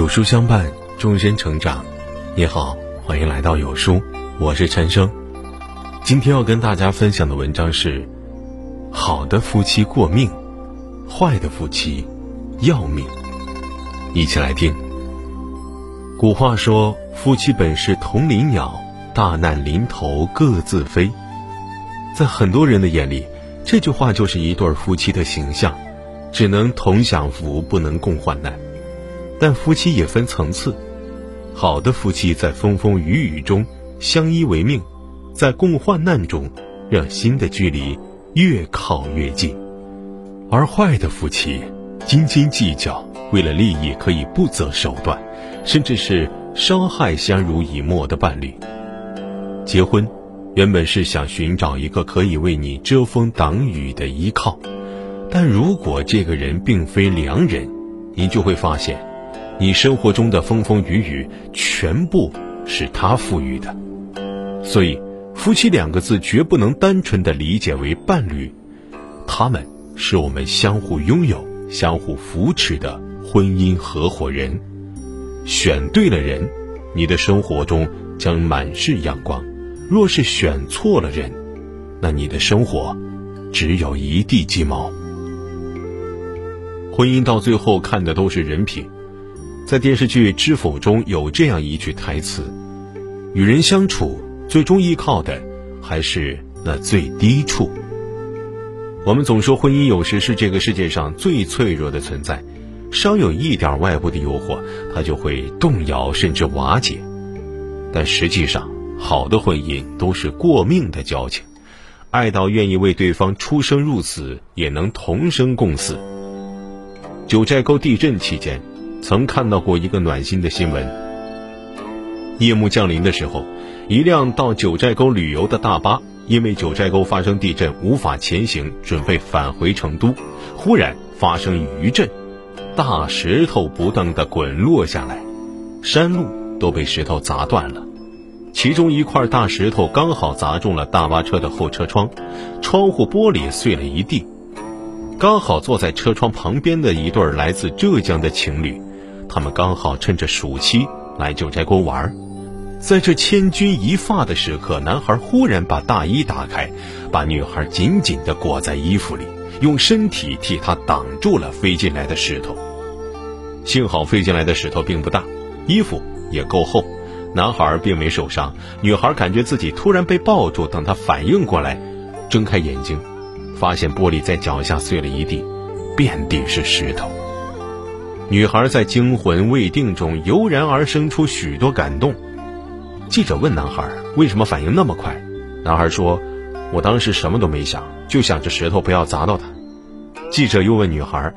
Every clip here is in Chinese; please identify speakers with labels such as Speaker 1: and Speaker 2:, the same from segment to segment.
Speaker 1: 有书相伴，终身成长。你好，欢迎来到有书，我是陈生。今天要跟大家分享的文章是：好的夫妻过命，坏的夫妻要命。一起来听。古话说：“夫妻本是同林鸟，大难临头各自飞。”在很多人的眼里，这句话就是一对夫妻的形象，只能同享福，不能共患难。但夫妻也分层次，好的夫妻在风风雨雨中相依为命，在共患难中让心的距离越靠越近；而坏的夫妻斤斤计较，为了利益可以不择手段，甚至是伤害相濡以沫的伴侣。结婚原本是想寻找一个可以为你遮风挡雨的依靠，但如果这个人并非良人，你就会发现。你生活中的风风雨雨，全部是他赋予的，所以夫妻两个字绝不能单纯的理解为伴侣，他们是我们相互拥有、相互扶持的婚姻合伙人。选对了人，你的生活中将满是阳光；若是选错了人，那你的生活只有一地鸡毛。婚姻到最后看的都是人品。在电视剧《知否》中有这样一句台词：“与人相处，最终依靠的还是那最低处。”我们总说婚姻有时是这个世界上最脆弱的存在，稍有一点外部的诱惑，它就会动摇甚至瓦解。但实际上，好的婚姻都是过命的交情，爱到愿意为对方出生入死，也能同生共死。九寨沟地震期间。曾看到过一个暖心的新闻。夜幕降临的时候，一辆到九寨沟旅游的大巴，因为九寨沟发生地震无法前行，准备返回成都，忽然发生余震，大石头不断的滚落下来，山路都被石头砸断了。其中一块大石头刚好砸中了大巴车的后车窗，窗户玻璃碎了一地。刚好坐在车窗旁边的一对来自浙江的情侣。他们刚好趁着暑期来九寨沟玩，在这千钧一发的时刻，男孩忽然把大衣打开，把女孩紧紧地裹在衣服里，用身体替她挡住了飞进来的石头。幸好飞进来的石头并不大，衣服也够厚，男孩并没受伤。女孩感觉自己突然被抱住，等她反应过来，睁开眼睛，发现玻璃在脚下碎了一地，遍地是石头。女孩在惊魂未定中油然而生出许多感动。记者问男孩：“为什么反应那么快？”男孩说：“我当时什么都没想，就想着石头不要砸到他。”记者又问女孩：“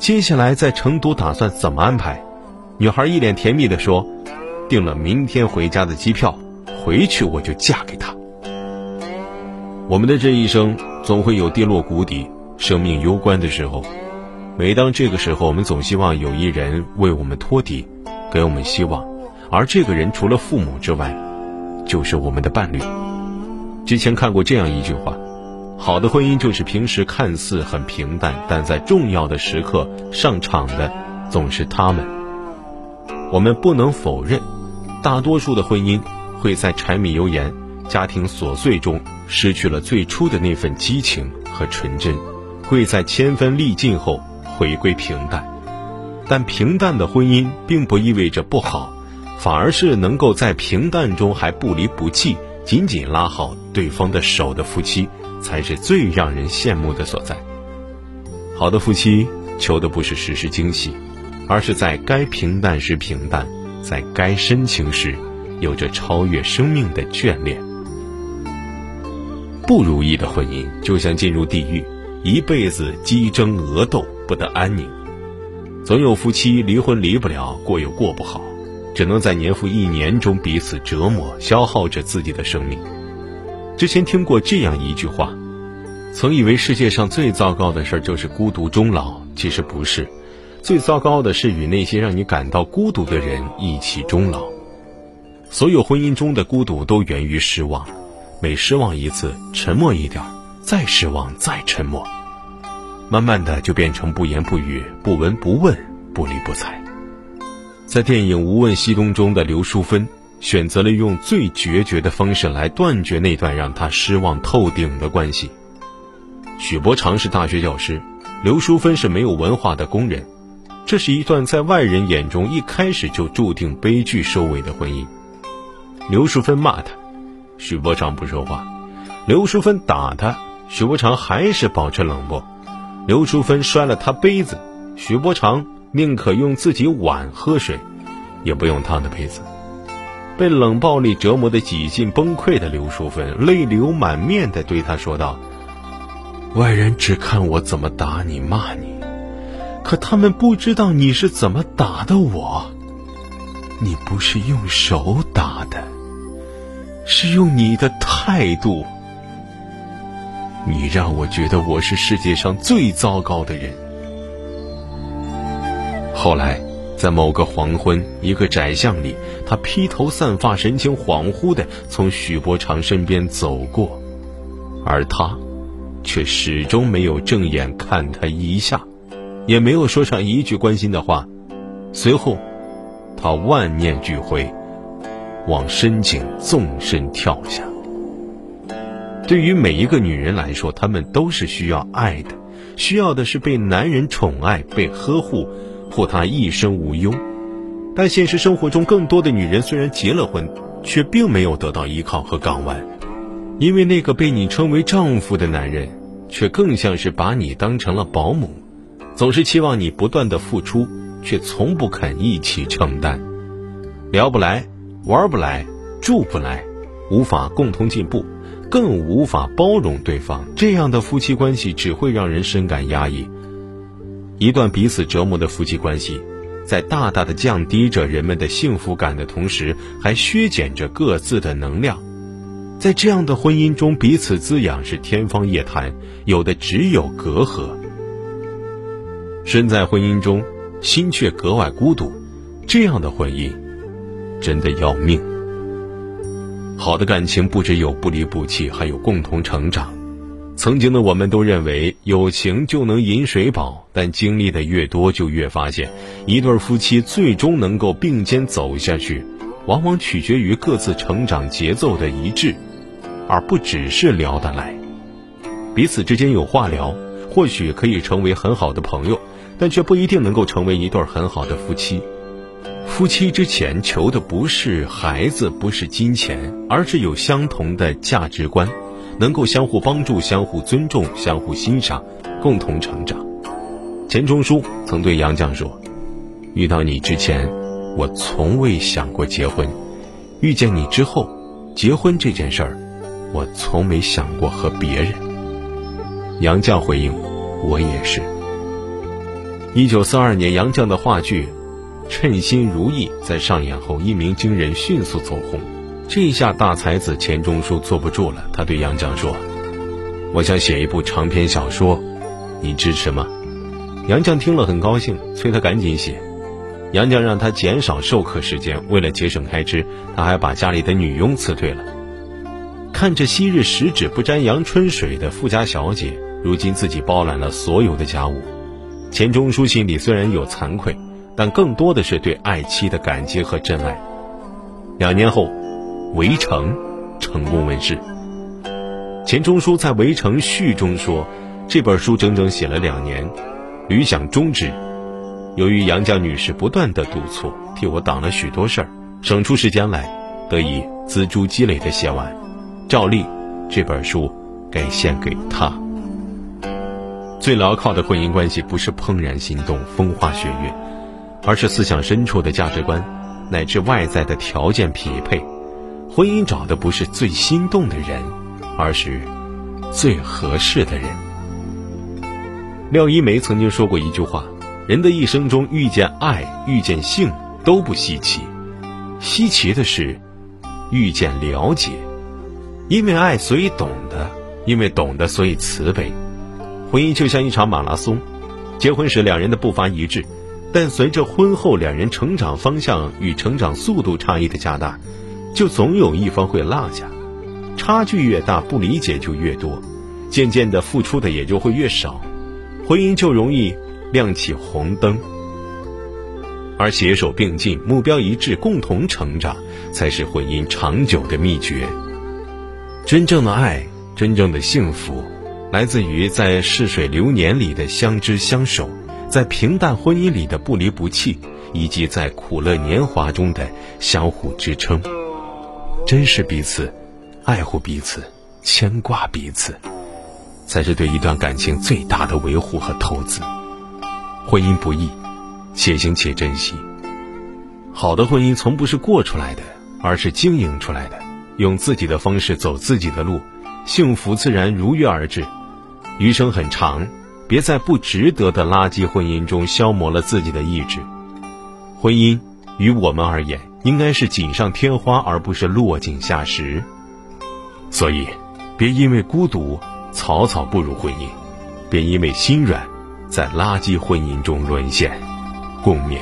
Speaker 1: 接下来在成都打算怎么安排？”女孩一脸甜蜜地说：“订了明天回家的机票，回去我就嫁给他。”我们的这一生总会有跌落谷底、生命攸关的时候。每当这个时候，我们总希望有一人为我们托底，给我们希望，而这个人除了父母之外，就是我们的伴侣。之前看过这样一句话：好的婚姻就是平时看似很平淡，但在重要的时刻上场的总是他们。我们不能否认，大多数的婚姻会在柴米油盐、家庭琐碎中失去了最初的那份激情和纯真，会在千分历尽后。回归平淡，但平淡的婚姻并不意味着不好，反而是能够在平淡中还不离不弃、紧紧拉好对方的手的夫妻，才是最让人羡慕的所在。好的夫妻求的不是时时惊喜，而是在该平淡时平淡，在该深情时，有着超越生命的眷恋。不如意的婚姻就像进入地狱，一辈子鸡争鹅斗。不得安宁，总有夫妻离婚离不了，过又过不好，只能在年复一年中彼此折磨，消耗着自己的生命。之前听过这样一句话，曾以为世界上最糟糕的事就是孤独终老，其实不是，最糟糕的是与那些让你感到孤独的人一起终老。所有婚姻中的孤独都源于失望，每失望一次，沉默一点，再失望，再沉默。慢慢的就变成不言不语、不闻不问、不理不睬。在电影《无问西东》中的刘淑芬，选择了用最决绝的方式来断绝那段让她失望透顶的关系。许伯常是大学教师，刘淑芬是没有文化的工人，这是一段在外人眼中一开始就注定悲剧收尾的婚姻。刘淑芬骂他，许伯常不说话；刘淑芬打他，许伯常还是保持冷漠。刘淑芬摔了他杯子，许伯常宁可用自己碗喝水，也不用他的杯子。被冷暴力折磨的几近崩溃的刘淑芬泪流满面地对他说道：“外人只看我怎么打你、骂你，可他们不知道你是怎么打的我。你不是用手打的，是用你的态度。”你让我觉得我是世界上最糟糕的人。后来，在某个黄昏，一个窄巷里，他披头散发、神情恍惚的从许伯常身边走过，而他，却始终没有正眼看他一下，也没有说上一句关心的话。随后，他万念俱灰，往深井纵身跳下。对于每一个女人来说，她们都是需要爱的，需要的是被男人宠爱、被呵护，护她一生无忧。但现实生活中，更多的女人虽然结了婚，却并没有得到依靠和港湾，因为那个被你称为丈夫的男人，却更像是把你当成了保姆，总是期望你不断的付出，却从不肯一起承担。聊不来，玩不来，住不来，无法共同进步。更无法包容对方，这样的夫妻关系只会让人深感压抑。一段彼此折磨的夫妻关系，在大大的降低着人们的幸福感的同时，还削减着各自的能量。在这样的婚姻中，彼此滋养是天方夜谭，有的只有隔阂。身在婚姻中，心却格外孤独，这样的婚姻，真的要命。好的感情不只有不离不弃，还有共同成长。曾经的我们都认为有情就能饮水饱，但经历的越多，就越发现，一对夫妻最终能够并肩走下去，往往取决于各自成长节奏的一致，而不只是聊得来。彼此之间有话聊，或许可以成为很好的朋友，但却不一定能够成为一对很好的夫妻。夫妻之前求的不是孩子，不是金钱，而是有相同的价值观，能够相互帮助、相互尊重、相互欣赏，共同成长。钱钟书曾对杨绛说：“遇到你之前，我从未想过结婚；遇见你之后，结婚这件事儿，我从没想过和别人。”杨绛回应：“我也是。”一九四二年，杨绛的话剧。称心如意在上演后一鸣惊人，迅速走红。这一下大才子钱钟书坐不住了，他对杨绛说：“我想写一部长篇小说，你支持吗？”杨绛听了很高兴，催他赶紧写。杨绛让他减少授课时间，为了节省开支，他还把家里的女佣辞退了。看着昔日十指不沾阳春水的富家小姐，如今自己包揽了所有的家务，钱钟书心里虽然有惭愧。但更多的是对爱妻的感激和真爱。两年后，《围城》成功问世。钱钟书在《围城》序中说：“这本书整整写了两年，屡想终止。由于杨绛女士不断的督促，替我挡了许多事儿，省出时间来，得以锱铢积累的写完。照例，这本书该献给她。最牢靠的婚姻关系，不是怦然心动、风花雪月。”而是思想深处的价值观，乃至外在的条件匹配。婚姻找的不是最心动的人，而是最合适的人。廖一梅曾经说过一句话：“人的一生中遇见爱、遇见性都不稀奇，稀奇的是遇见了解。因为爱，所以懂得；因为懂得，所以慈悲。婚姻就像一场马拉松，结婚时两人的步伐一致。”但随着婚后两人成长方向与成长速度差异的加大，就总有一方会落下，差距越大，不理解就越多，渐渐的付出的也就会越少，婚姻就容易亮起红灯。而携手并进、目标一致、共同成长，才是婚姻长久的秘诀。真正的爱，真正的幸福，来自于在逝水流年里的相知相守，在平淡婚姻里的不离不弃，以及在苦乐年华中的相互支撑。珍视彼此，爱护彼此，牵挂彼此，才是对一段感情最大的维护和投资。婚姻不易。且行且珍惜。好的婚姻从不是过出来的，而是经营出来的。用自己的方式走自己的路，幸福自然如约而至。余生很长，别在不值得的垃圾婚姻中消磨了自己的意志。婚姻于我们而言，应该是锦上添花，而不是落井下石。所以，别因为孤独草草步入婚姻，别因为心软在垃圾婚姻中沦陷。共勉。